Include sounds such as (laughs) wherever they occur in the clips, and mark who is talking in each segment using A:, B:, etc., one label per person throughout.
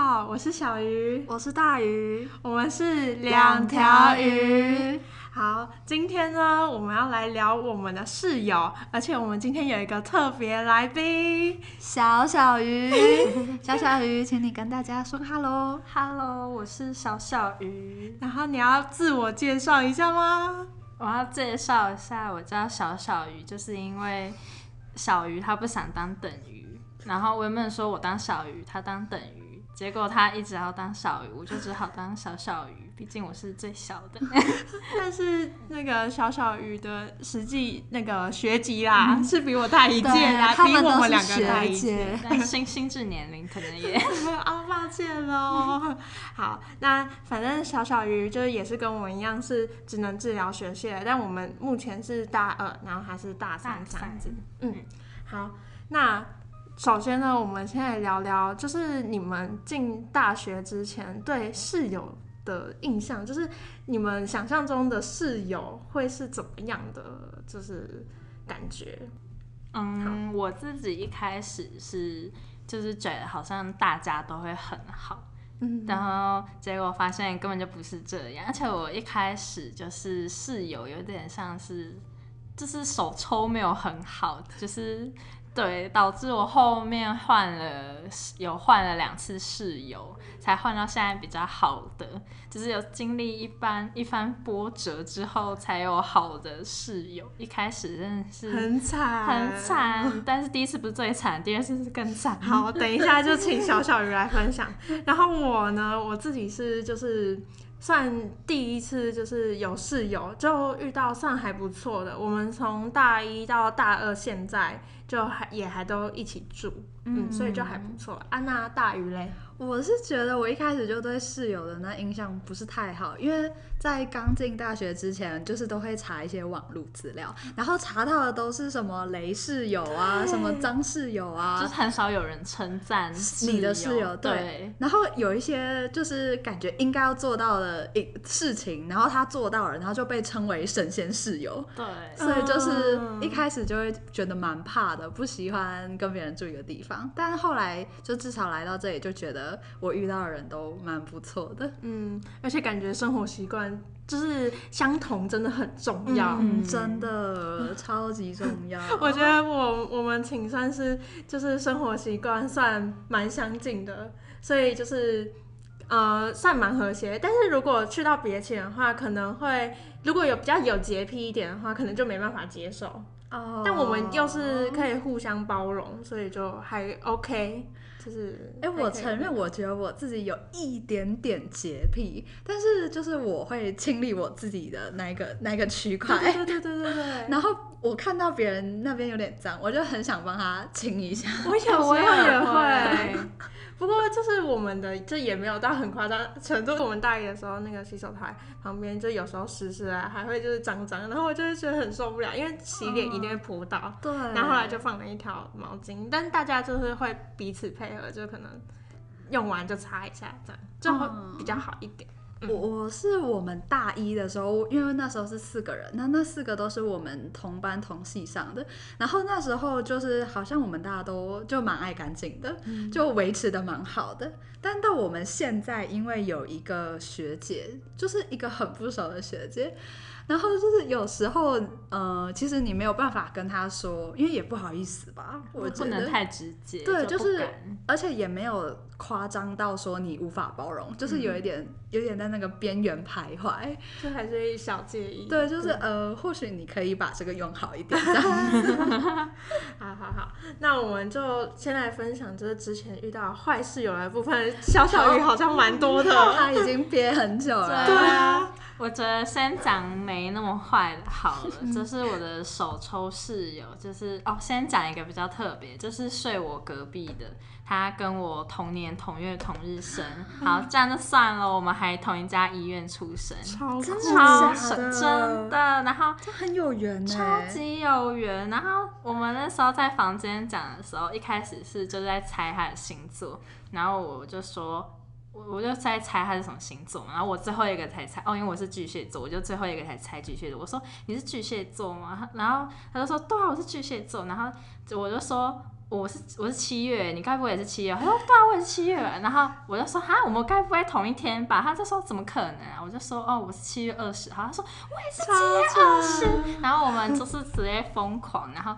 A: 好，我是小鱼，
B: 我是大鱼，
A: 我们是两条鱼。好，今天呢，我们要来聊我们的室友，而且我们今天有一个特别来宾，
B: 小小鱼。(laughs) 小小鱼，请你跟大家说 hello。
C: Hello，我是小小鱼。
A: 然后你要自我介绍一下吗？
C: 我要介绍一下，我叫小小鱼，就是因为小鱼他不想当等鱼，然后我原本说我当小鱼，他当等鱼，结果他一直要当小鱼，我就只好当小小鱼，毕竟我是最小的。(laughs)
A: 但是那个小小鱼的实际那个学籍啦，是比我大一届啦，比我们两个大一
B: 学
A: 届。
C: 但心心智年龄可能也 (laughs)
A: 啊，抱歉喽。好，那反正小小鱼就是也是跟我们一样是只能治疗学系的，但我们目前是大二，然后他是大三这样子。嗯，好，那首先呢，我们先来聊聊，就是你们进大学之前对室友的印象，就是你们想象中的室友会是怎么样的，就是感觉。
C: 嗯，我自己一开始是就是觉得好像大家都会很好，
A: 嗯
C: 然后结果发现根本就不是这样，而且我一开始就是室友有点像是，就是手抽没有很好，就是对，导致我后面换了有换了两次室友，才换到现在比较好的，就是有经历一番一番波折之后才有好的室友。一开始真的是
A: 很惨，
C: 很。惨，但是第一次不是最惨，第二次是更惨。
A: 好，等一下就请小小鱼来分享。(laughs) 然后我呢，我自己是就是算第一次就是有室友，就遇到算还不错的。我们从大一到大二，现在就还也还都一起住，嗯，所以就还不错。安娜大鱼嘞，
B: 我是觉得我一开始就对室友的那印象不是太好，因为在刚进大学之前，就是都会查一些网络资料，然后查到的都是什么雷室友啊，什么张室友啊，
C: 就是很少有人称赞
B: 你的室友对。
C: 对，
B: 然后有一些就是感觉应该要做到的一事情，然后他做到了，然后就被称为神仙室友，
C: 对，
B: 所以就是
A: 嗯。
B: 一开始就会觉得蛮怕的，不喜欢跟别人住一个地方。但后来就至少来到这里，就觉得我遇到的人都蛮不错的。
A: 嗯，而且感觉生活习惯就是相同，真的很重要。
B: 嗯，真的超级重要。(laughs)
A: 我觉得我我们寝算是就是生活习惯算蛮相近的，所以就是呃算蛮和谐。但是如果去到别寝的话，可能会如果有比较有洁癖一点的话，可能就没办法接受。
B: 哦
A: 但我们又是可以互相包容，所以就还 OK。就是
B: 哎、我承认，我觉得我自己有一点点洁癖，但是就是我会清理我自己的那一个那一个区块。
A: 对对对对对对。(laughs)
B: 然后我看到别人那边有点脏，我就很想帮他清一下。
A: 我有时候也
C: 会
A: 会，不过就是我们的这也没有到很夸张程度。我们大一的时候，那个洗手台旁边就有时候湿湿啊，还会就是脏脏，然后我就会觉得很受不了，因为洗脸一定会扑到。
B: 对，
A: 然后后来就放了一条毛巾，但大家就是会彼此配合，就可能用完就擦一下，这样就会比较好一点。
B: 我我是我们大一的时候，因为那时候是四个人，那那四个都是我们同班同系上的，然后那时候就是好像我们大家都就蛮爱干净的，就维持的蛮好的。但到我们现在，因为有一个学姐，就是一个很不熟的学姐，然后就是有时候，呃，其实你没有办法跟她说，因为也不好意思吧，我
C: 不能太直接，
B: 对，
C: 就
B: 就是，而且也没有夸张到说你无法包容，就是有一点、有点在那个边缘徘徊。
A: 就还是一小介意。
B: 对，就是呃，或许你可以把这个用好一点。(laughs)
A: 好好好，那我们就先来分享，就是之前遇到坏室友的部分。小小鱼好像蛮多的，
B: 他已经憋很久了。
A: 对啊，
C: 我觉得先讲没那么坏的好了，(laughs) 就是我的手抽室友，就是哦，先讲一个比较特别，就是睡我隔壁的，他跟我同年同月同日生，好，这样就算了，我们还同一家医院出生，
A: 超
B: 真的
A: 酷
C: 超
B: 假的
C: 真的，然后
B: 这很有缘呢、
C: 超级有缘。然后我们那时候在房间讲的时候，一开始是就在猜他的星座，然后我就说。我我就在猜他是什么星座嘛，然后我最后一个才猜哦，因为我是巨蟹座，我就最后一个才猜巨蟹座。我说你是巨蟹座吗？然后他就说对啊，我是巨蟹座。然后我就说我是我是七月，你该不会也是七月？他说对啊，我也是七月。然后我就说哈，我们该不会同一天吧？他就说怎么可能啊？我就说哦，我是七月二十号。他说我也是七月二十。然后我们就是直接疯狂，然后。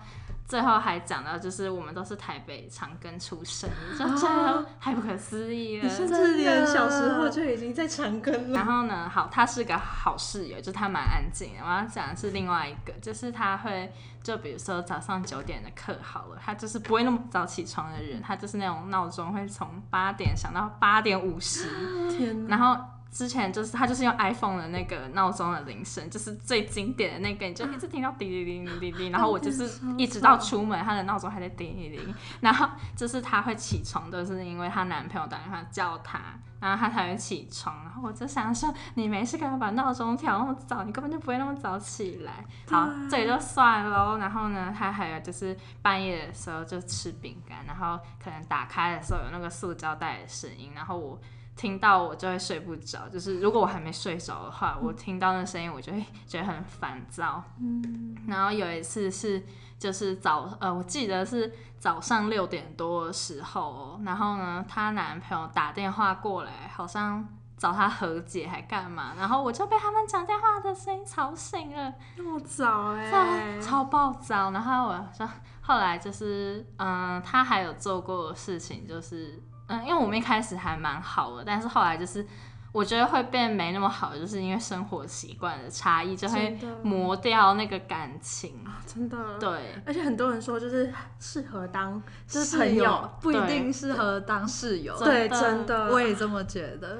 C: 最后还讲到，就是我们都是台北长庚出生，就觉得太不可思议了。
A: 你甚至连小时候就已经在长庚了。
C: 然后呢，好，他是个好室友，就他蛮安静的。我要讲的是另外一个，就是他会，就比如说早上九点的课好了，他就是不会那么早起床的人，他就是那种闹钟会从八点响到八点五十，
A: 天
C: 然后。之前就是他就是用 iPhone 的那个闹钟的铃声，就是最经典的那个，你就一直听到滴滴滴滴滴滴，然后我就是一直到出门，他的闹钟还在滴滴滴，然后就是他会起床都是因为她男朋友打电话叫他，然后他才会起床，然后我就想说你没事干嘛把闹钟调那么早，你根本就不会那么早起来。好，这也就算喽，然后呢，他还有就是半夜的时候就吃饼干，然后可能打开的时候有那个塑胶袋的声音，然后我。听到我就会睡不着，就是如果我还没睡着的话，我听到那声音，我就会觉得很烦躁。嗯，然后有一次是就是早呃，我记得是早上六点多的时候，然后呢，她男朋友打电话过来，好像找她和解还干嘛，然后我就被他们讲电话的声音吵醒了。
A: 那么早哎，
C: 超暴躁。然后我说，后来就是嗯，她还有做过的事情就是。嗯，因为我们一开始还蛮好的，但是后来就是我觉得会变没那么好，就是因为生活习惯的差异，就会磨掉那个感情
A: 啊，真的。
C: 对，
A: 而且很多人说就是适合当
B: 就是朋友，不一定适合当室友。
A: 对，真的，
B: 我也这么觉得。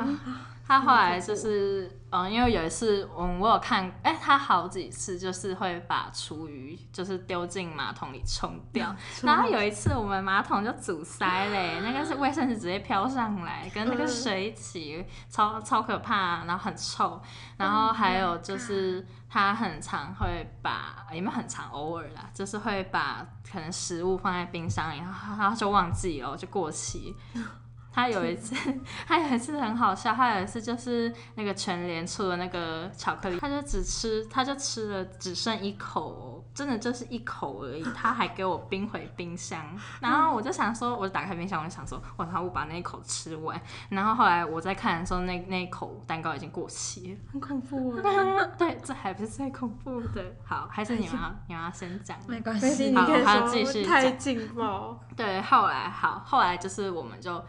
C: 他后来就是，嗯，因为有一次，我，我有看，哎，他好几次就是会把厨余就是丢进马桶里冲掉，然后有一次我们马桶就阻塞嘞，那个是卫生纸直接飘上来，跟那个水一起，超超可怕，然后很臭，然后还有就是他很常会把，也没有很常，偶尔啦，就是会把可能食物放在冰箱里，然后他就忘记了，就过期。(laughs) 他有一次，(laughs) 他有一次很好笑。他有一次就是那个全联出的那个巧克力，他就只吃，他就吃了只剩一口，真的就是一口而已。他还给我冰回冰箱，然后我就想说，我就打开冰箱，我就想说，我，他我把那一口吃完。然后后来我在看的时候，那那一口蛋糕已经过期了，
A: 很恐怖啊。
C: 对，这还不是最恐怖的。好，还是你们要你们要先讲，
B: 没关系，
A: 好，
C: 他继续
A: 太劲爆。
C: 对，后来好，后来就是我们就。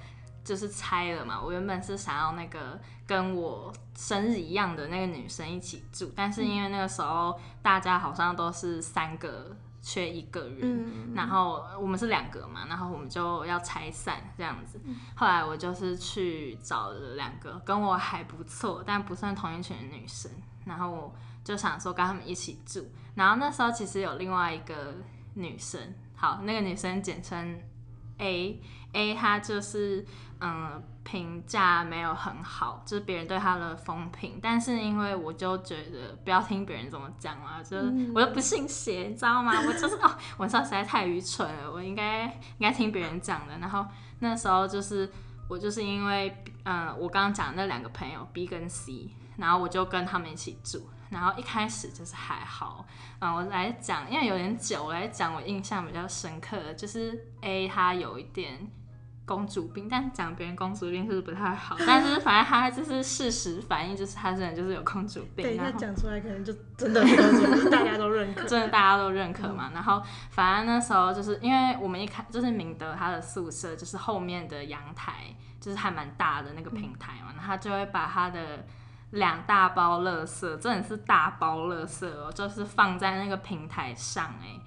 C: 就是拆了嘛，我原本是想要那个跟我生日一样的那个女生一起住，但是因为那个时候大家好像都是三个缺一个人，然后我们是两个嘛，然后我们就要拆散这样子。后来我就是去找了两个跟我还不错，但不算同一群的女生，然后我就想说跟他们一起住。然后那时候其实有另外一个女生，好，那个女生简称 A，A 他就是。嗯，评价没有很好，就是别人对他的风评。但是因为我就觉得不要听别人怎么讲啊，就是我又不信邪，你知道吗？我就是哦，晚上实在太愚蠢了，我应该应该听别人讲的。然后那时候就是我就是因为嗯，我刚刚讲那两个朋友 B 跟 C，然后我就跟他们一起住。然后一开始就是还好，嗯，我来讲，因为有点久，我来讲我印象比较深刻的，就是 A 他有一点。公主病，但讲别人公主病是不是不太好？(laughs) 但是反正他就是事实反应，就是他真的就是有公主病。
A: 对，他讲出来可能就真的是 (laughs) 大家都认可，
C: 真的大家都认可嘛。然后反正那时候就是因为我们一开就是明德他的宿舍就是后面的阳台就是还蛮大的那个平台嘛，他就会把他的两大包垃圾，真的是大包垃圾哦，就是放在那个平台上哎。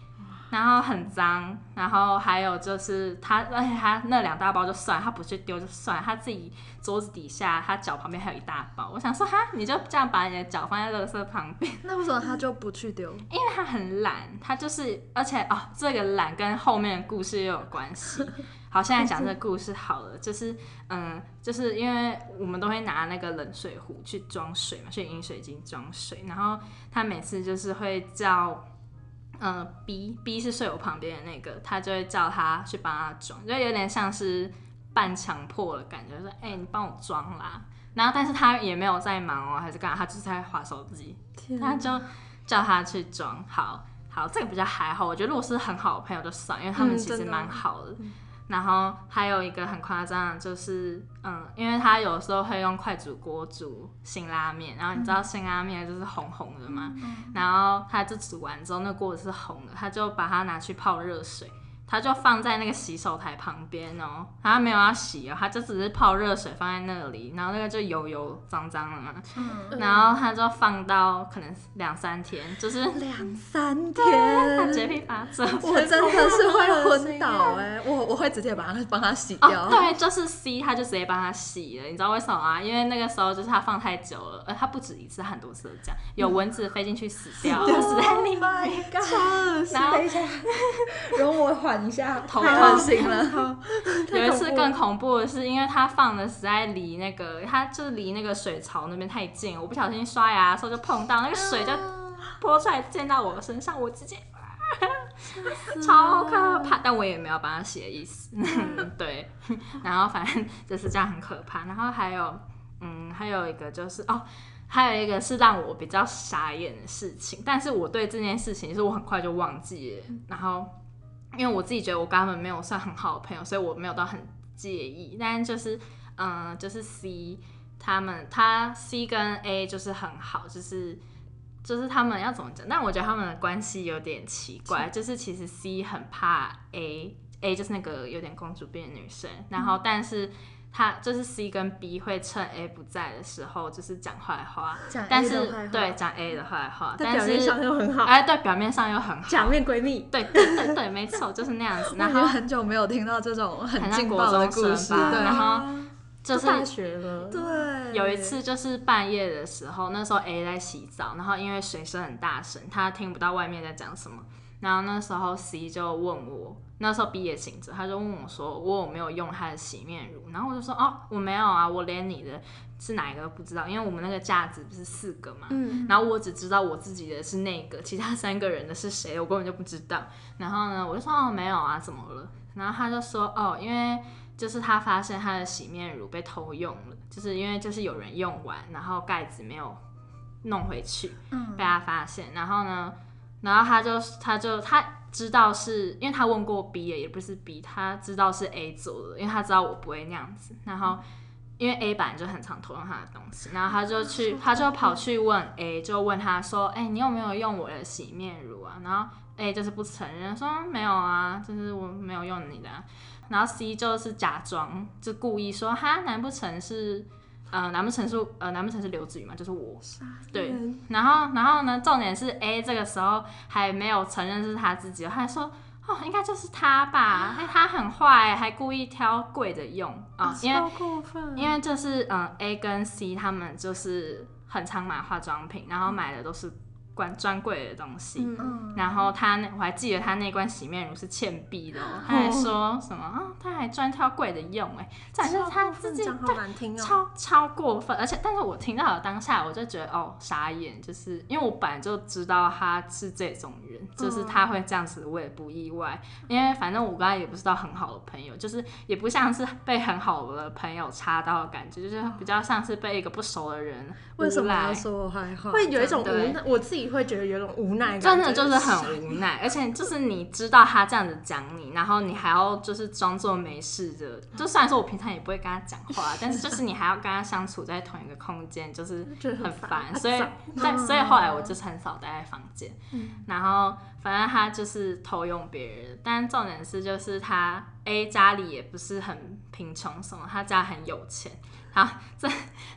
C: 然后很脏，然后还有就是他，而且他那两大包就算，他不去丢就算，他自己桌子底下，他脚旁边还有一大包。我想说哈，你就这样把你的脚放在垃圾旁边，(laughs)
B: 那为什么他就不去丢？
C: 因为他很懒，他就是，而且哦，这个懒跟后面的故事又有关系。好，现在讲这个故事好了，就是嗯，就是因为我们都会拿那个冷水壶去装水嘛，去饮水机装水，然后他每次就是会叫。嗯，B B 是睡我旁边的那个，他就会叫他去帮他装，就有点像是半强迫的感觉，说：“哎，你帮我装啦。”然后，但是他也没有在忙哦，还是干嘛？他就是在划手机，他就叫他去装。好，好，这个比较还好，我觉得如果是很好的朋友就算，因为他们
A: 嗯
C: 其实蛮好的。然后还有一个很夸张的，就是嗯，因为他有时候会用快煮锅煮辛拉面，然后你知道辛拉面就是红红的嘛，然后他就煮完之后，那锅子是红的，他就把它拿去泡热水，他就放在那个洗手台旁边哦，他没有要洗哦，他就只是泡热水放在那里，然后那个就油油脏脏的嘛，
B: 嗯，
C: 然后他就放到可能两三天，就是
B: 两三
C: 他
B: 天，
C: 洁癖发作。
B: 我真的是会昏倒哎、我我会直接把它帮他洗掉。
C: 哦，对，就是 C，他就直接帮他洗了，你知道为什么吗？因为那个时候就是他放太久了，呃，他不止一次，很多次都这样，有蚊子飞进去死掉，(laughs) 就死在里
B: Oh
C: 面。
B: my god！
C: 然后
B: 等一下，(laughs) 容我缓一下，
C: 头
B: 太
C: 痛
B: 恶心了。(laughs) (laughs)
C: 有一次更恐怖的是，因为他放的实在离那个，他就是离那个水槽那边太近，我不小心刷牙的时候就碰到那个水就泼出来溅到我身上，我直接。超可怕，但我也没有帮他洗的意思，(laughs) 对，然后反正就是这样很可怕。然后还有，嗯，还有一个就是哦，还有一个是让我比较傻眼的事情，但是我对这件事情是我很快就忘记了。然后，因为我自己觉得我跟他们没有算很好的朋友，所以我没有到很介意。但就是，嗯、就是 C 他们，他 C 跟 A 就是很好，就是。就是他们要怎么讲？但我觉得他们的关系有点奇怪，就是其实 C 很怕 A，A 就是那个有点公主病的女生，然后但是他就是 C 跟 B 会趁 A 不在的时候就是讲坏话，但是对讲 A 的坏话，但
A: 在表面
C: 是
A: 上又很好，
C: 哎对表面上又很好，
A: 假面闺蜜，
C: 对对对对，没错，就是那样子。然后
B: 很久没有听到这种很劲爆的
C: 中
B: 故事，对
C: 然后就是
A: 大学了，
B: 对，
C: 有一次就是半夜的时候，那时候 A 在洗澡，然后因为水声很大声，他听不到外面在讲什么。然后那时候 C 就问我，那时候毕业行者，他就问我说我有没有用他的洗面乳，然后我就说哦我没有啊，我连你的是哪一个都不知道，因为我们那个架子不是四个嘛，
A: 嗯，
C: 然后我只知道我自己的是那个，其他三个人的是谁，我根本就不知道。然后呢，我就说哦没有啊，怎么了？然后他就说哦，因为就是他发现他的洗面乳被偷用了，就是因为就是有人用完，然后盖子没有弄回去，
B: 嗯
C: 被他发现。然后呢，然后他就他就他知道是因为他问过 B 也也不是 B，他知道是 A 做的，因为他知道我不会那样子。然后因为 A 本来就很常偷用他的东西，然后他就去，他就跑去问 A，就问他说：“哎、你有没有用我的洗面乳啊？”然后 A 就是不承认，说没有啊，就是我没有用你的啊、然后 C 就是假装，就故意说：“哈，难不成是呃，难不成是呃，难不成是刘子瑜嘛？就是我。”对，
A: 嗯
C: 然后然后呢，重点是 A 这个时候还没有承认是他自己，他还说。哦，应该就是他吧？哎，他很坏，还故意挑贵的用啊、因为
A: 过分，
C: 因为就是嗯，A 跟 C 他们就是很常买化妆品，然后买的都是关专柜的东西。然后他那我还记得他那罐洗面乳是倩碧的、哦，他还说什么啊、他还专挑贵的用，哎，这还是他自己超超过分，而且但是我听到的当下，我就觉得哦傻眼，就是因为我本来就知道他是这种人，就是他会这样子，我也不意外，因为反正我跟他也不是到很好的朋友，就是也不像是被很好的朋友插到的感觉，就是比较像是被一个不熟的人
B: 为什么说我坏话？
A: 会有一种无奈，我自己会觉得有种无奈感，
C: 真的就是很无奈，而且就是你知道他这样子讲你，然后你还要就是装作没事的，就虽然说我平常也不会跟他讲话，(laughs) 但是就是你还要跟他相处在同一个空间，就是很
A: 烦
C: 烦，所以但所以后来我就是很少待在房间，然后反正他就是偷用别人，但重点是就是他 A 家里也不是很贫穷什么，他家很有钱，好，这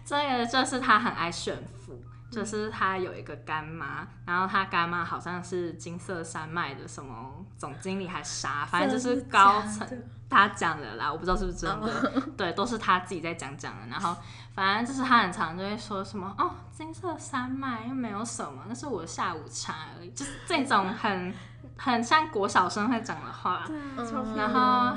C: 这个就是他很爱炫富。就是他有一个干妈，然后他干妈好像是金色山脉的什么总经理还啥，反正就是高层，(laughs) 他讲的啦，我不知道是不是真的，对，都是他自己在讲讲的。然后反正就是他很常就会说什么哦，金色山脉又没有什么，那是我的下午茶而已，就是这种 (laughs) 很很像国小生会讲的话。然后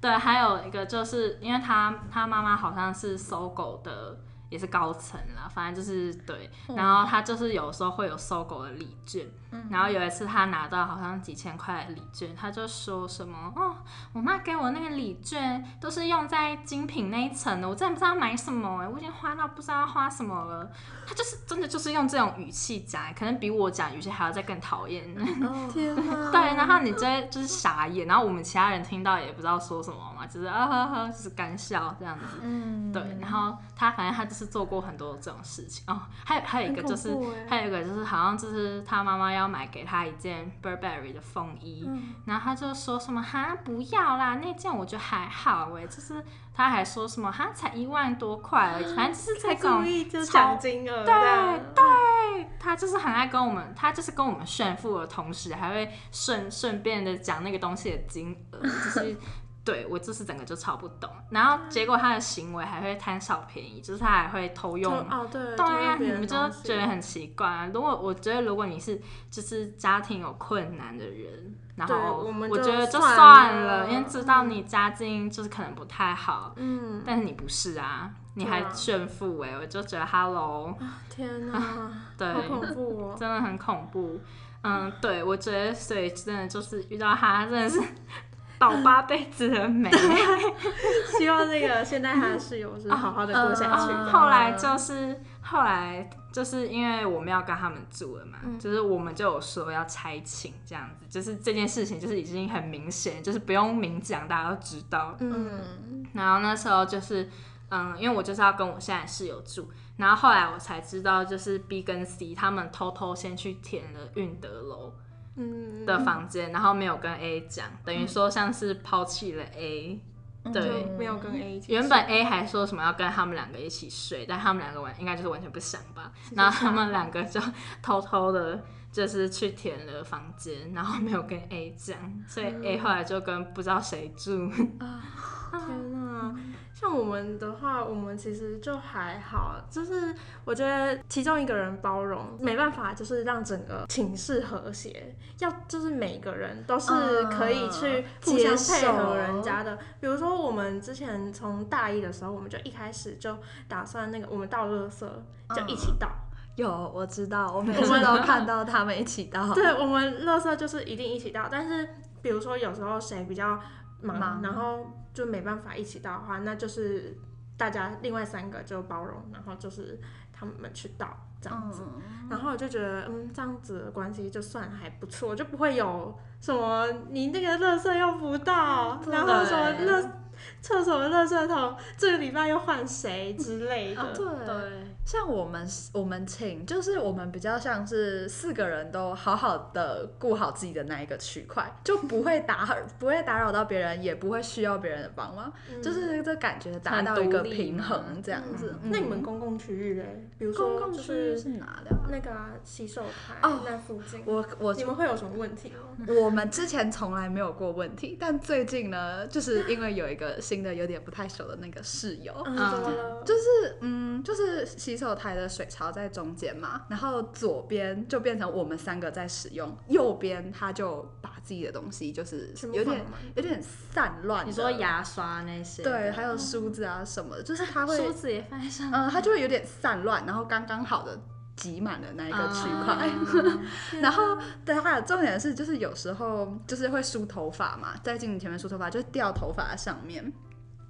C: 对，还有一个就是因为他他妈妈好像是搜狗的也是高层啦，反正就是对。
B: 哦
C: 然后他就是有时候会有搜狗的礼券，
B: 嗯
C: 然后有一次他拿到好像几千块的礼券，他就说什么哦，我妈给我那个礼券都是用在精品那一层的，我真的不知道买什么哎，我已经花到不知道要花什么了。他就是真的就是用这种语气讲，可能比我讲语气还要再更讨厌。(laughs) 对，然后你这就是傻眼，然后我们其他人听到也不知道说什么嘛，就是啊哈哈，就是干笑这样子。
B: 嗯，
C: 对，然后他反正他就是做过很多这种事情。哦，还有还有一个就是还有一个就是好像就是他妈妈要买给他一件 Burberry 的风衣，
A: 嗯。
C: 然后他就说什么哈不要啦，那件我觉得还好哎，就是他还说什么哈才一万多块而已，反正就是
A: 才
C: 这种
A: 故意就
C: 超
A: 讲金额，
C: 对
A: 对
C: 对，他就是很爱跟我们，他就是跟我们炫富的同时，还会顺顺便的讲那个东西的金额，就是对我就是整个就超不懂。然后结果他的行为还会贪小便宜，就是他还会偷用。
A: 哦对，
C: 对啊，你们就觉得很奇怪啊。如果我觉得，如果你是就是家庭有困难的人，然后
A: 我
C: 觉得就
A: 算
C: 算
A: 了
C: 了，因为知道你家境就是可能不太好，
A: 嗯，
C: 但是你不是啊，你还炫富哎、我就觉得 hello，
A: 天哪，(laughs)
C: 对，
A: 好恐怖哦！
C: 真的很恐怖。嗯，对，我觉得所以真的就是遇到他真的是倒八辈子的霉。(laughs)
A: 希望那个现在他的室友是好好的过下去。
C: 后来就是后来就是因为我们要跟他们住了嘛，
A: 嗯
C: 就是我们就有说要拆寝这样子，就是这件事情就是已经很明显，就是不用明讲，大家都知道。
A: 嗯，
C: 然后那时候就是，嗯，因为我就是要跟我现在室友住，然后后来我才知道，就是 B 跟 C 他们偷偷先去填了运德楼
A: 嗯
C: 的房间，然后没有跟 A 讲，等于说像是抛弃了 A。对。
A: 没有跟 A 一起
C: 原本 A 还说什么要跟他们两个一起睡，但他们两个完应该就是完全不想吧，然后他们两个就偷偷的，就是去填了房间，然后没有跟 A 讲，所以 A 后来就跟不知道谁住。
A: 天呐，(laughs) 像我们的话，我们其实就还好，就是我觉得其中一个人包容，没办法，就是让整个寝室和谐，要就是每个人都是可以去互相配合人家的。比如说我们之前从大一的时候，我们就一开始就打算那个我们倒垃圾就一起倒。
B: 有我知道，我 (laughs) 每次都看到他们一起到。
A: 对，我们垃圾就是一定一起倒，但是比如说有时候谁比较忙，
B: 忙
A: 然后就没办法一起到的话，那就是大家另外三个就包容，然后就是他们去倒这样子。
B: 嗯，
A: 然后我就觉得，嗯，这样子的关系就算还不错，就不会有什么你那个垃圾又不到，然后什么
C: 对
A: 垃厕所的垃圾桶这个礼拜又换谁之类的。
B: 对，像我们我们请就是我们比较像是四个人都好好的顾好自己的那一个区块，就不会打不会打扰到别人，也不会需要别人的帮忙，
A: 嗯
B: 就是这感觉达到一个平衡这样子。嗯
A: 那你们公共区域嘞？比如说
B: 公共区域
A: 是
B: 是哪的啊？
A: 那个啊洗手台
B: 哦
A: 那附近，
B: 我我
A: 你们会有什么问题吗？
B: 我们之前从来没有过问题，但最近呢，就是因为有一个新的有点不太熟的那个室友？就是嗯，就是洗手台的水槽在中间嘛，然后左边就变成我们三个在使用，右边他就把自己的东西就是有点有点散乱。
C: 你说？牙刷那些，
B: 对，还有梳子啊什么的，就是他会
C: 梳子也放在上面，
B: 嗯，他就会有点散乱，然后刚刚好的挤满了那一个区块。(laughs)
C: 嗯
B: 然后，对，还有重点是，就是有时候就是会梳头发嘛，在镜子前面梳头发，就掉头发在上面。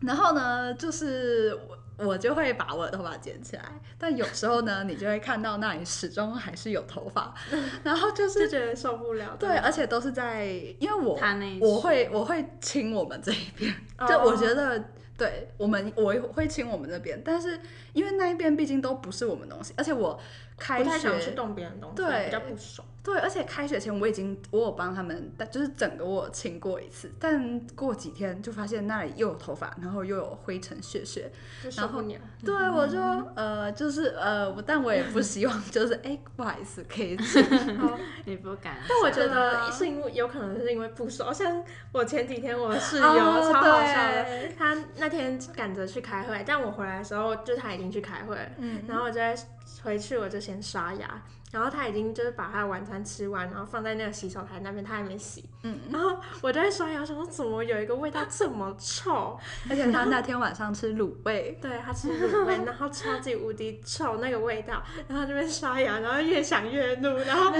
B: 然后呢，就是我我就会把我的头发剪起来，但有时候呢，你就会看到那里始终还是有头发，(laughs) 然后就
A: 就是觉得受不了。
B: 对，而且都是在，因为我我会我会亲我们这一边，
A: 哦
B: 就我觉得对我们我会亲我们这边，但是因为那一边毕竟都不是我们东西，而且我开
A: 不太想去动别人东西，
B: 对
A: 比较不爽。
B: 对，而且开学前我已经我有帮他们，但就是整个我清过一次，但过几天就发现那里又有头发，然后又有灰尘屑屑，
A: 就受不了。
B: 对我就呃就是呃，我但我也不希望就是哎、不好意思可以 (laughs) (laughs)
C: 你不敢。
A: 但我觉得是因为有可能是因为不熟，像我前几天我室友
B: 哦
A: 超好笑的，
B: 对
A: 他那天赶着去开会，但我回来的时候就他已经去开会了，
B: 嗯
A: 然后我就在回去我就先刷牙，然后他已经就是把他的晚餐吃完，然后放在那个洗手台那边，他还没洗。
B: 嗯，
A: 然后我就在刷牙，想说怎么有一个味道这么臭？
B: 而且他那天晚上吃卤味，(laughs)
A: 对他吃卤味，然后超级无敌臭那个味道，然后这边刷牙，然后越想越怒，然后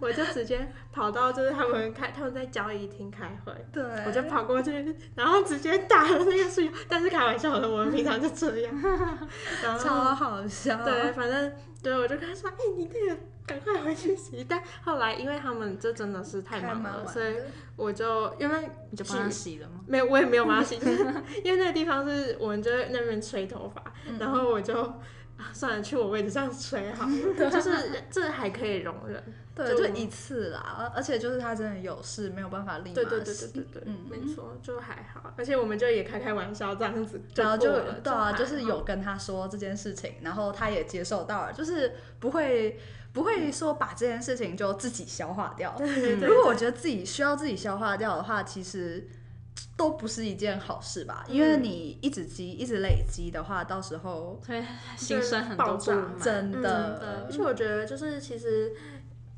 A: 我就直接跑到就是他们开他们在交易厅开会，
B: 对，
A: 我就跑过去，然后直接打了那个室友，但是开玩笑的，我们平常就这样，(laughs) 然后
B: 超好笑。
A: 对，反正对我就跟他说，哎、你那个赶快回去洗。但后来因为他们这真的是太忙了，所以我就因为
C: 你就帮他洗了吗？
A: 没有，我也没有帮他洗，因为那个地方是我们就在那边吹头发，
B: 嗯
A: 然后我就。啊算了，去我位置上吹好，(laughs) 就是这还可以容忍。
B: 对，
A: 就
B: 就一次啦，而且就是他真的有事，没有办法立马
A: 对对对
B: 洗
A: 对对对，
B: 嗯
A: 没错，就还好。而且我们就也开开玩笑这样子，
B: 然后就对啊，就是有跟他说这件事情，然后他也接受到了，就是不会不会说把这件事情就自己消化掉。
A: 对对对
B: 如果我觉得自己需要自己消化掉的话，其实都不是一件好事吧，因为
A: 嗯
B: 你一直积一直累积的话，到时候
C: 对，心生很多
A: 爆炸。
B: 真
A: 嗯
B: 的
A: 而且我觉得就是其实。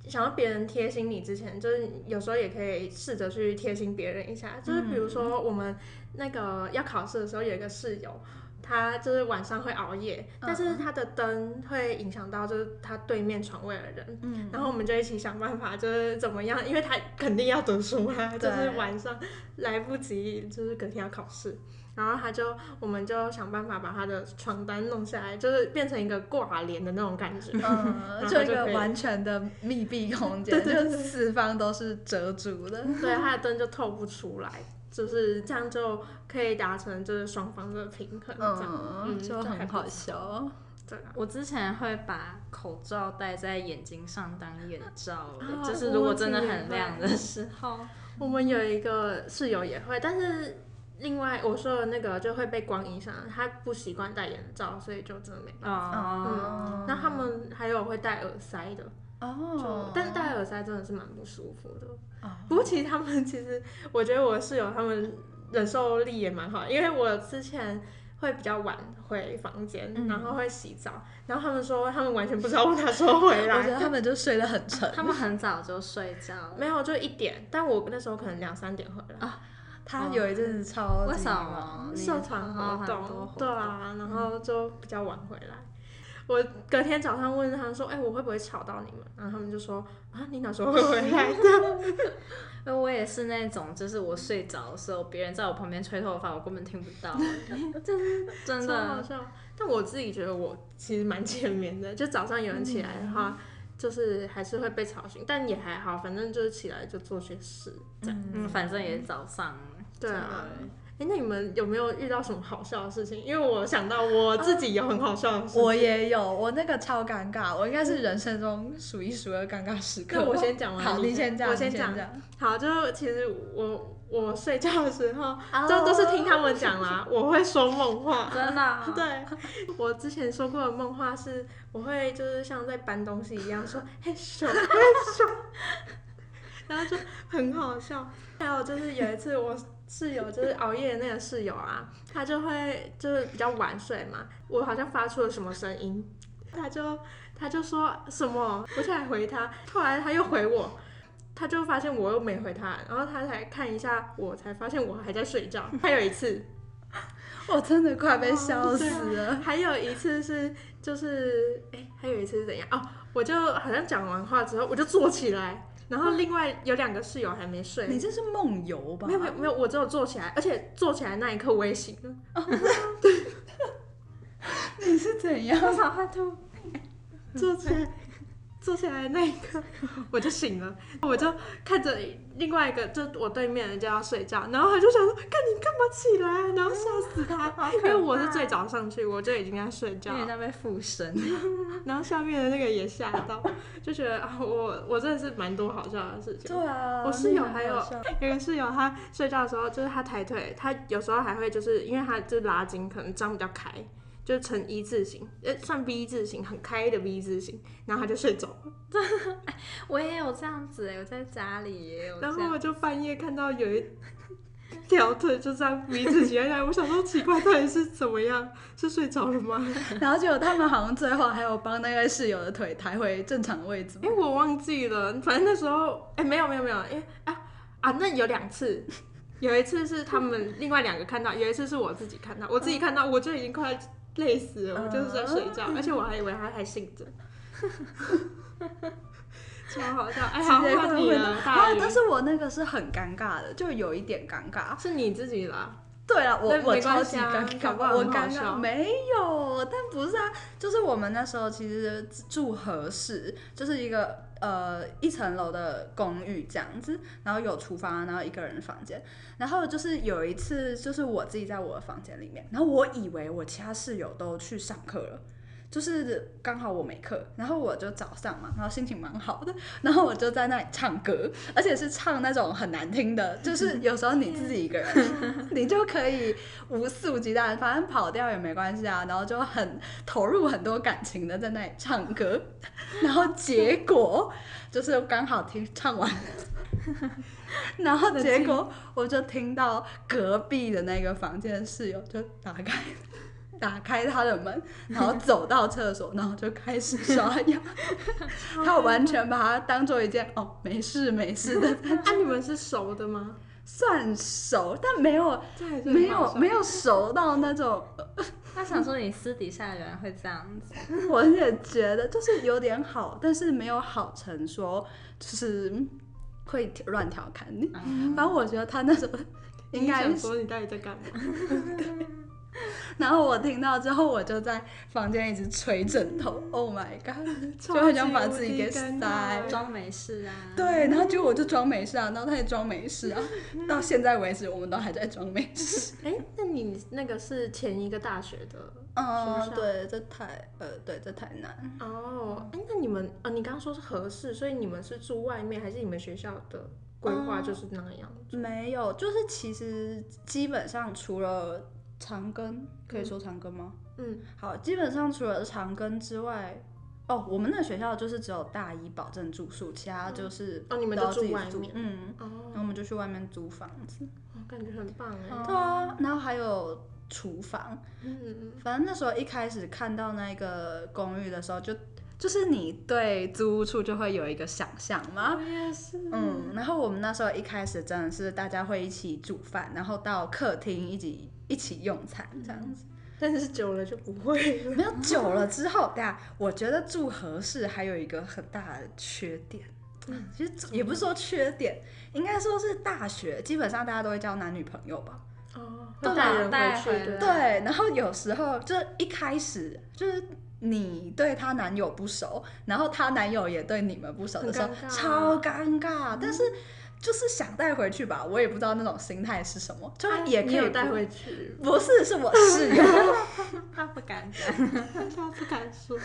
A: 想要别人贴心你之前，就是有时候也可以试着去贴心别人一下。就是比如说我们那个要考试的时候，有一个室友，他就是晚上会熬夜，但是他的灯会影响到就是他对面床位的人。
B: 嗯，
A: 然后我们就一起想办法，就是怎么样，因为他肯定要读书啊，就是晚上来不及，就是隔天要考试。然后他就，我们就想办法把他的床单弄下来，就是变成一个挂帘的那种感觉。
B: 嗯，(laughs)
A: 然
B: 就一个完全的密闭空间，(laughs)
A: 对对对
B: 就四方都是遮住的。
A: 对，他的灯就透不出来，就是这样就可以达成就是双方的平衡，这样，
B: 嗯，就很好笑。
A: 对啊。
C: 我之前会把口罩戴在眼睛上当眼罩，
A: 啊
C: 就是如果真的很亮的时候，
A: 我们有一个室友也会，但是另外我说的那个就会被光影响，他不习惯戴眼罩，所以就真的没办法。
C: 哦，
A: 嗯，那他们还有会戴耳塞的，就
B: 哦，
A: 但戴耳塞真的是蛮不舒服的。
B: 哦
A: 不过其实他们其实，我觉得我室友他们忍受力也蛮好，因为我之前会比较晚回房间，
B: 嗯
A: 然后会洗澡，然后他们说他们完全不知道我哪时候回
B: 我觉
A: 来，
B: 得他们就睡得很沉。(laughs)
C: 他们很早就睡觉，
A: 没有就一点，但我那时候可能两三点回来啊。
B: 他有一阵子超级
C: 为什
B: 忙
C: 么？你
A: 社团活动对啊，然后就比较晚回来。我隔天早上问他们说：“哎、我会不会吵到你们？”然后他们就说：“啊，你哪时候会回来的
C: 因为 (laughs) 我也是那种，就是我睡着的时候，别人在我旁边吹头发，我根本听不到，就是？”真的。
A: 好笑。但我自己觉得我其实蛮浅眠的，就早上有人起来的话，就是还是会被吵醒，但也还好，反正就是起来就做些事这样。
C: 嗯，反正也是早上。
A: 对啊。哎、那你们有没有遇到什么好笑的事情？因为我想到我自己有很好笑的事情。
B: 我也有，我那个超尴尬，我应该是人生中数一数二尴尬时刻。
A: 那我先讲 (laughs) 完，
B: 好，
A: 你
B: 你先讲，
A: 我先
B: 讲
A: 讲。。好，就是其实我我睡觉的时候，
B: 哦
A: 就都是听他们讲啦。我会说梦话，(laughs)
C: 真的啊、(laughs)
A: 对，我之前说过的梦话是，我会就是像在搬东西一样说嘿咻嘿咻，然后就很好笑。还有就是有一次我室友就是熬夜的那个室友啊，他就会就是比较晚睡嘛，我好像发出了什么声音，他就他就说什么，我才回他，后来他又回我。他就发现我又没回他，然后他才看一下我，才发现我还在睡觉。还有一次，(laughs)
B: 我真的快被笑死了。
A: 还有一次是，就是，哎、还有一次是怎样？哦，我就好像讲完话之后，我就坐起来，然后另外有两个室友还没睡。
B: 你这是梦游吧？
A: 没有没有没有，我只有坐起来，而且坐起来那一刻我也醒了，对
B: 你是怎样？
A: 坐起来，(laughs) 坐起来那一刻我就醒了，我就看着另外一个，就我对面的就要睡觉，然后他就想说，看你干嘛起来，然后吓死他，(laughs) 因为我是最早上去，我就已经在睡觉了
C: 有点。在被附身。(laughs)
A: 然后下面的那个也吓到，就觉得啊，我我真的是蛮多好笑的事情。
B: 对啊，
A: 我室友还有有个室友，他睡觉的时候，就是他抬腿，他有时候还会就是因为他就拉筋，可能张比较开，就成一字形，呃，算 V 字形，很开的 V 字形，然后他就睡着了。(laughs)
C: 我也有这样子哎，我在家里也有这样。
A: 然后我就半夜看到有一 (laughs) 条腿就这样鼻子斜下来，我想说奇怪，到底是怎么样？是睡着了吗？(laughs)
B: 然后结果他们好像最后还有帮那位室友的腿抬回正常的位置
A: 因。为我忘记了，反正那时候哎、没有没有没有，因为啊啊那有两次，有一次是他们另外两个看到，有一次是我自己看到，我自己看到我就已经快累死了，我就是在睡觉，而且我还以为他还醒着，(laughs) 超好笑。哎，好
B: 直接
A: 换你了，
B: 啊
A: 大！鱼
B: 但是我那个是很尴尬的，就有一点尴尬。
A: 是你自己啦，
B: 对了，我我超级尴尬，我尴尬没有，但不是啊，就是我们那时候其实住合适，就是一个呃一层楼的公寓这样子，然后有厨房，然后一个人房间，然后就是有一次就是我自己在我的房间里面，然后我以为我其他室友都去上课了。就是刚好我没课，然后我就早上嘛，然后心情蛮好的，(laughs) 然后我就在那里唱歌，而且是唱那种很难听的，就是 (laughs) 有时候你自己一个人，(laughs) 你就可以无肆无忌惮，反正跑调也没关系啊，然后就很投入很多感情的在那里唱歌，然后结果就是刚好听唱完。然后结果我就听到隔壁的那个房间室友就打开打开他的门，然后走到厕所，然后就开始刷牙。(laughs) 他完全把它当做一件哦没事没事的，(laughs)
A: 啊，你们是熟的吗？
B: 算熟，但没有没有没有熟到那种。(laughs)
C: 他想说你私底下原来会这样子，
B: 我也觉得就是有点好，但是没有好成说就是会乱调侃你。反正我觉得他那时候应该是
A: 你想说你到底在干嘛？(laughs)
B: 然后我听到之后，我就在房间一直捶枕头。Oh my god！(laughs) 就很想把自己给塞。
C: 装没事啊。
B: 对，然后结果我就装没事啊，然后他也装没事啊。到现在为止，我们都还在装没事。(laughs)
A: 哎、那你那个是前一个大学的
B: 嗯
A: 学，校
B: 对，在台呃，对，在台南。
A: 哦。哎、那你们啊，你刚刚说是合适，所以你们是住外面，还是你们学校的规划就是那样？
B: 没有，就是其实基本上除了长庚，可以说长庚吗？
A: 嗯，
B: 好，基本上除了长庚之外，哦，我们那个学校就是只有大一保证住宿，其他就是
A: 哦你们
B: 都
A: 都住外
B: 要自己住
A: 面。
B: 嗯，
A: 哦，
B: 然后我们就去外面租房子。
A: 我感觉很棒哎。
B: 对啊，然后还有厨房，
A: 嗯嗯。
B: 反正那时候一开始看到那个公寓的时候就，就是你对租屋处就会有一个想象吗。
A: 我也是。
B: 嗯，然后我们那时候一开始真的是大家会一起煮饭，然后到客厅一起一起用餐这样子。
A: 但是久了就不会了。
B: 没有久了之后，对啊，我觉得住合适还有一个很大的缺点，嗯，其实也不是说缺点，应该说是大学基本上大家都会交男女朋友吧。
A: 哦，
B: 对对，然后有时候就是一开始就是你对她男友不熟，然后她男友也对你们不熟的时候
A: 尴，
B: 超尴尬。但是就是想带回去吧，我也不知道那种心态是什么，就是也可以
A: 带回去，
B: 不是，是我室友。(laughs)
C: 他不敢讲。(laughs)
A: 他不敢说。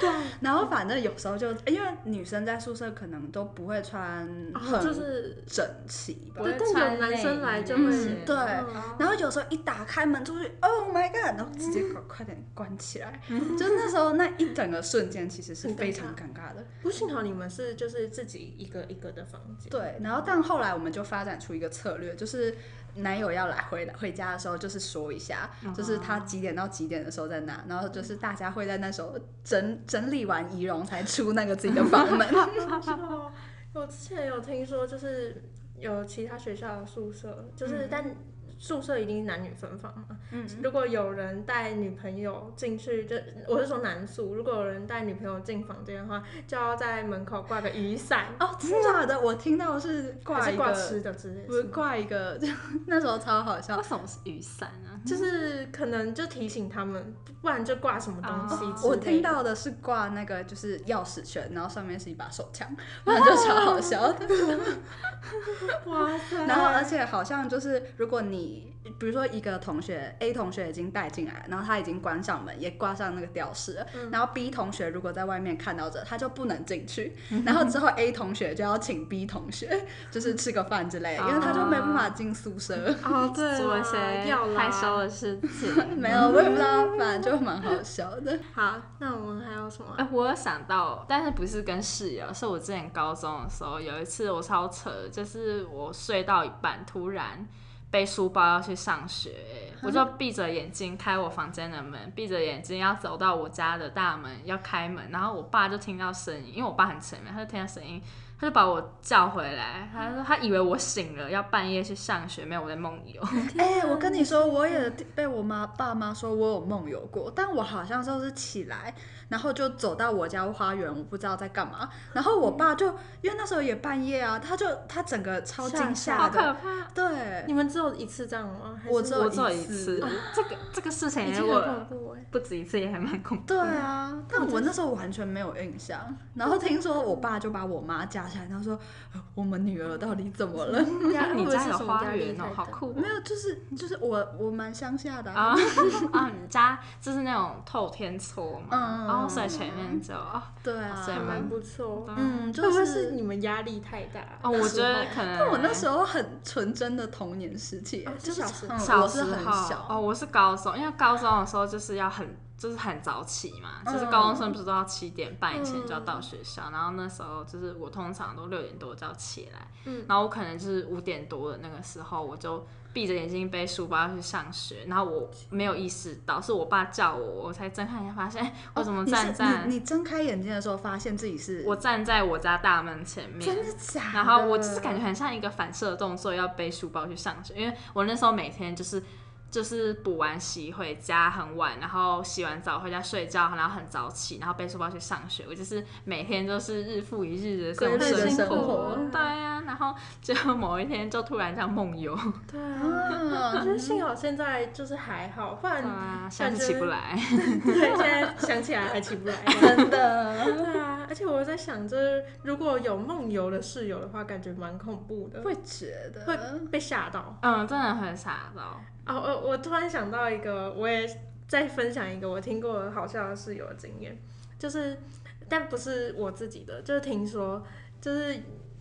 A: (laughs)
B: 然后反正有时候就因为女生在宿舍可能都不会穿
A: 哦，
B: 很
A: 就是
B: 整齐吧。
A: 对，但有男生来就会
B: 嗯对
A: 嗯
B: 然后有时候一打开门出去，Oh my god！然后直接快快点关起来，就是那时候那一整个瞬间其实是非常
A: 尬
B: 尴尬的。
A: 不幸好你们是就是自己一个一个的房间。
B: 对，然后但后来我们就发展出一个策略，就是男友要来回来回家的时候，就是说一下，就是他几点到几点的时候在哪，然后就是大家会在那时候整整理完仪容才出那个自己的房门。
A: 哦，(laughs) (laughs) 我之前有听说，就是有其他学校的宿舍，就是、
B: 嗯。
A: 但宿舍一定是男女分房嘛。嗯，如果有人带女朋友进去，就我是说男宿，如果有人带女朋友进房间的话，就要在门口挂个雨伞，
B: 哦，真的假的？我听到是挂
A: 还
B: 一个，
A: 吃的之类
B: 不是。挂一个，就 (laughs) 那时候超好笑
C: 为。什么是雨伞啊？
A: 就是可能就提醒他们，不然就挂什么东西
B: 我听到的是挂那个就是钥匙圈，然后上面是一把手枪，反正就超好笑的。(laughs) (laughs)
A: 哇塞，
B: 然后而且好像就是如果你比如说一个同学 A 同学已经带进来，然后他已经关上门，也挂上那个吊饰了，然后 B 同学如果在外面看到这，他就不能进去，然后之后 A 同学就要请 B 同学就是吃个饭之类的，因为他就没办法进宿舍。(laughs)
A: 哦，对啦，
C: 做一些害羞的事情。(laughs)
B: 没有，我也不知道，反正就蛮好笑的。
A: 好，那我们还有什么？
C: 哎、我有想到，但是不是跟室友，是我之前高中的时候有一次我超扯的，就是我睡到一半，突然背书包要去上学、我就闭着眼睛开我房间的门，闭着眼睛要走到我家的大门要开门，然后我爸就听到声音，因为我爸很沉眠，他就听到声音，他就把我叫回来，他说他以为我醒了，要半夜去上学，没有我在梦游。
B: 哎、(laughs) 我跟你说，我也被我妈爸妈说我有梦游过，但我好像就是起来，然后就走到我家花园，我不知道在干嘛。然后我爸就因为那时候也半夜啊，他就他整个超惊吓
C: 好可
B: 的，
C: 怕！
B: 对，
A: 你们只有一次这样吗？
B: 我只有一
C: 一次
B: 次，
C: 这个这个事情如
A: 已经很恐
C: 果
A: 怖哎。
C: 不止一次，也还蛮恐怖。
B: 对啊，但我那时候完全没有印象。然后听说我爸就把我妈架起来，他说：“呃我们女儿到底怎么了
A: 压 (laughs)
C: 你家有花园哦，好酷？”
B: 没有，就是就是我我蛮乡下的、(laughs) 啊，
C: 啊啊！你家就是那种透天厝嘛，
B: 嗯
C: 然后所以前面就哦，
B: 对啊，
C: 所以
A: 还蛮不错。
B: 嗯，就
A: 会不会
B: 是
A: 是你们压力太大？
C: 哦，我觉得可能。
B: 但我那时候很纯真的童年时期，
A: 哦
B: 就是
A: 是小时候
B: 嗯
C: 小时
B: 我是很
C: 候
B: 小
C: 哦，我是高中，因为高中的时候就是要很就是很早起嘛，就是
B: 嗯
C: 高中生不是都要七点半以前就要到学校，然后那时候就是我通常都六点多就要起来，
A: 嗯
C: 然后我可能就是五点多的那个时候我就。闭着眼睛背书包去上学，然后我没有意识到，是我爸叫我，我才睁开眼发现，哎、我怎么站在、
B: 你你睁开眼睛的时候，发现自己是
C: 我站在我家大门前面，
B: 真的假的？
C: 然后我就是感觉很像一个反射动作，要背书包去上学，因为我那时候每天就是就是补完习回家很晚，然后洗完澡回家睡觉，然后很早起，然后背书包去上学。我就是每天都是日复一日的这种
B: 生
C: 活
B: 活。
C: 对呀、然后就某一天就突然这样梦游，
A: 对啊，我
B: 啊
A: 觉得幸好现在就是还好，不然
C: 对啊，现在是起不来。(laughs)
A: 对现在想起来还起不来。(laughs)
B: 真的，
A: 对啊，而且我在想，就是如果有梦游的室友的话，感觉蛮恐怖的，
B: 会觉得
A: 会被吓到。
C: 嗯，真的很傻到。
A: 哦，我我突然想到一个，我也再分享一个我听过的好笑的室友经验，就是，但不是我自己的，就是听说，就是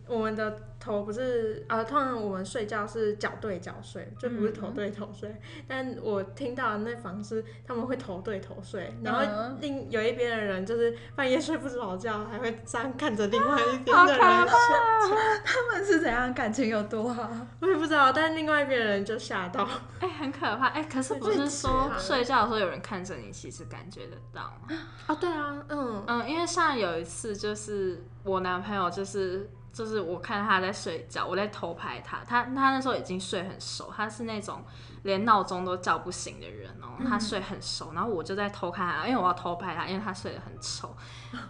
A: 我们的头不是呃，通常我们睡觉是脚对脚睡，就不是头对头睡。但我听到的那房是他们会头对头睡，然后
B: 嗯
A: 另有一边的人就是半夜睡不着觉，还会这样看着另外一边
C: 好可
A: 的人睡。
B: 他们是怎样感情有多好？
A: 我也不知道，但另外一边的人就吓到。
C: 哎、很可怕。哎、可是不是说睡觉的时候有人看着你，其实感觉得到吗？
A: 哦，对啊，嗯，
C: 嗯，因为像有一次，就是我男朋友，就是就是我看他在睡觉，我在偷拍他，他他那时候已经睡很熟，他是那种连闹钟都叫不醒的人哦、他睡很熟，然后我就在偷看他，因为我要偷拍他，因为他睡得很丑，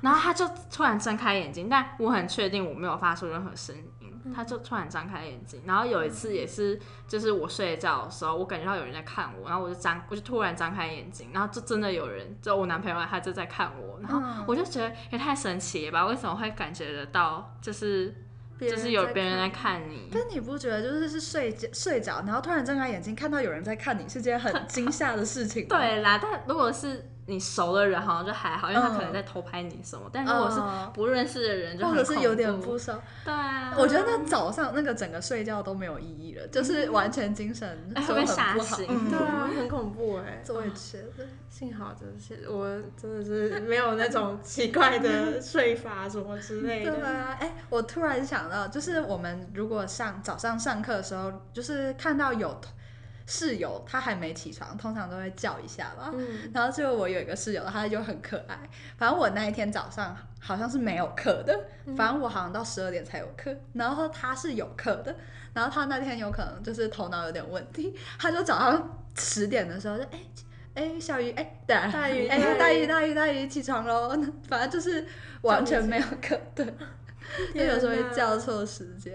C: 然后他就突然睁开眼睛，但我很确定我没有发出任何声音，他就突然张开眼睛，然后有一次也是，就是我睡觉的时候，我感觉到有人在看我，然后我就张，我就突然张开眼睛，然后就真的有人，就我男朋友他就在看我，然后我就觉得也太神奇了吧，为什么会感觉得到，就是就是有别人在
A: 看
C: 看你，
B: 但你不觉得就是是睡觉睡着，然后突然睁开眼睛看到有人在看你，是件很惊吓的事情吗？
C: 对啦，但如果是你熟的人，好像就还好，因为他可能
B: 嗯
C: 在偷拍你什么，但如果是
B: 嗯
C: 不认识的人，就很
B: 或者是有点不熟。
C: 对啊，
B: 我觉得那早上那个整个睡觉都没有意义了，就是完全精神
C: 哎
B: 都很
C: 会被吓
B: 不好。
C: 醒
B: 嗯
A: 对啊，很恐怖哎。
B: 我也觉得。
A: 幸好真是我真的是没有那种奇怪的睡法什么之类的。
B: 对啊，哎、我突然想到，就是我们如果上早上上课的时候，就是看到有室友他还没起床，通常都会叫一下吧。
A: 嗯，
B: 然后就我有一个室友，他就很可爱。反正我那一天早上好像是没有课的，反正我好像到十二点才有课，然后他是有课的。然后他那天有可能就是头脑有点问题，他就早上十点的时候就哎。哎，小鱼，哎，
A: 大鱼
B: 哎，大鱼，
A: 大鱼
B: 大鱼，大鱼，起床喽！反正就是完全没有课，对，(laughs) 就有时候会叫错时间，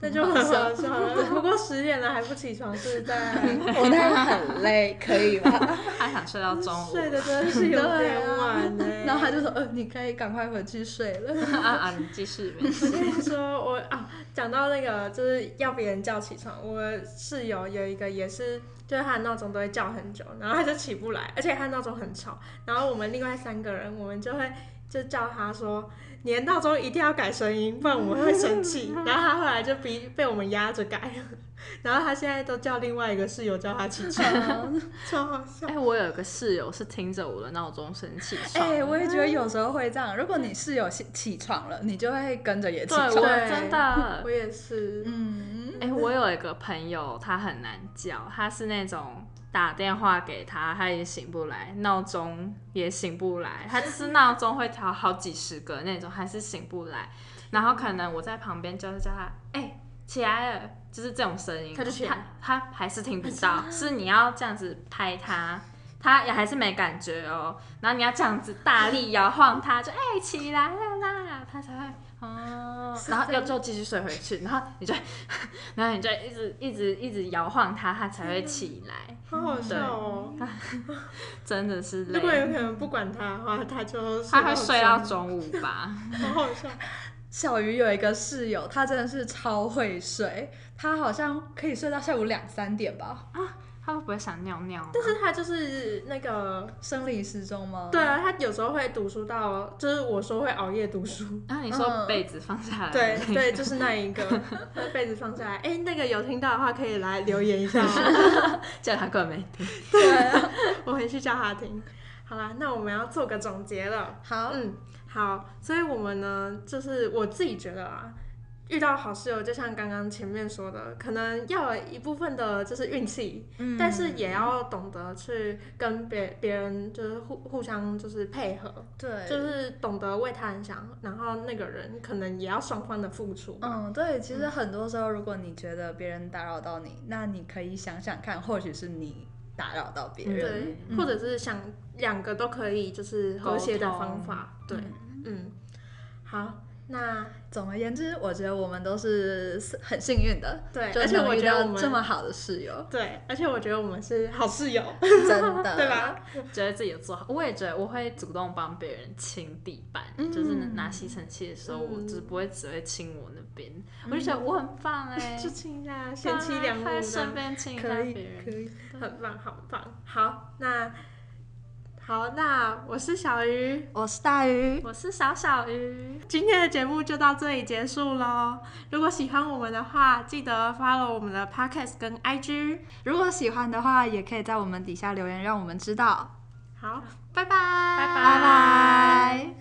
A: 那就 (laughs) 很好笑了。不过十点了还不起床，是在 (laughs)
B: 我那天很累，可以吗？
C: 他想睡到中午，
A: 睡的真的是有点晚呢。
B: 然后他就说，呃，你可以赶快回去睡了。
C: 啊啊，你继续，
A: 我跟你说，我啊，讲到那个就是要别人叫起床，我室友有一个也是，就是他的闹钟都会叫很久，然后他就起不来，而且他闹钟很吵，然后我们另外三个人，我们就会就叫他说。你的闹钟一定要改声音，不然我们会生气。(laughs) 然后他后来就逼被我们压着改，然后他现在都叫另外一个室友叫他起床，(laughs) 超好笑。
C: 哎、我有一个室友是听着我的闹钟声起床，
B: 哎、我也觉得有时候会这样。如果你室友起起床了，你就会跟着也起
C: 对，
B: 床。
C: 我真的
A: 我，也是，
B: 嗯，
C: 哎、我我有一个朋友，他很难叫，他是那种打电话给他，他也醒不来，闹钟也醒不来，他就是闹钟会调好几十个那种，还是醒不来。然后可能我在旁边就是叫他，哎、起来了，就是这种声音，
A: 他就起来
C: 他他还是听不到，是你要这样子拍他。他也还是没感觉哦，然后你要这样子大力摇晃他，就哎、起来了然后又就继续睡回去，然后你就，然后你就一直一直一直摇晃它，它才会起来，
A: 好好笑哦！(laughs)
C: 真的是 (laughs)
A: 如果有，可能不管它的话，它就
C: 他会睡到
A: 中
C: 中午吧？(laughs)
A: 好好笑。
B: 小鱼有一个室友，他真的是超会睡，他好像可以睡到下午两三点吧。
C: 他会不会想尿尿吗？
A: 但是他就是那个，
B: 生理时钟吗？
A: 对啊，他有时候会读书到，就是我说会熬夜读书。
C: 然后你说
B: 嗯
C: 被子放下来，
A: 对对，就是那一个，把 (laughs) 被子放下来。哎、那个有听到的话可以来留言一下哦，(laughs)
C: 叫他过来没听。
A: 我回去叫他听。好啦，那我们要做个总结了。
B: 好，
A: 嗯，好，所以我们呢，就是我自己觉得啊，遇到好室友，就像刚刚前面说的，可能要有一部分的就是运气，
B: 嗯。
A: 但是也要懂得去跟别别人就是互互相就是配合，
B: 对，
A: 就是懂得为他人想，然后那个人可能也要双方的付出。
B: 嗯，对，其实很多时候，如果你觉得别人打扰到你，那你可以想想看，或许是你打扰到别人。
A: 对，
B: 嗯。
A: 或者是想两个都可以就是和谐的方法，对，
B: 嗯。
A: 嗯，好，那
B: 总而言之，我觉得我们都是很幸运的，
A: 对，而且我觉得我们
B: 这么好的室友，
A: 对，而且我觉得我们是好室友，(laughs)
B: 真的，
A: 对？吧？
C: 觉得自己有做好，我也觉得我会主动帮别人清地板，
B: 嗯
C: 就是拿吸尘器的时候，我只不会只会清我那边，我就觉得我很棒哎、(laughs)
A: 就清一下，贤妻良母
C: 还
A: 的，
C: 顺便清一下
B: 可以
C: 别人。
B: 可以，
A: 很棒，好棒。好，那好，那我是小鱼，
B: 我是大鱼，
C: 我是小小鱼，
A: 今天的节目就到这里结束喽。如果喜欢我们的话，记得 follow 我们的 podcast 跟 IG。
B: 如果喜欢的话，也可以在我们底下留言，让我们知道。
A: 好，拜拜，
C: 拜拜
B: 拜拜。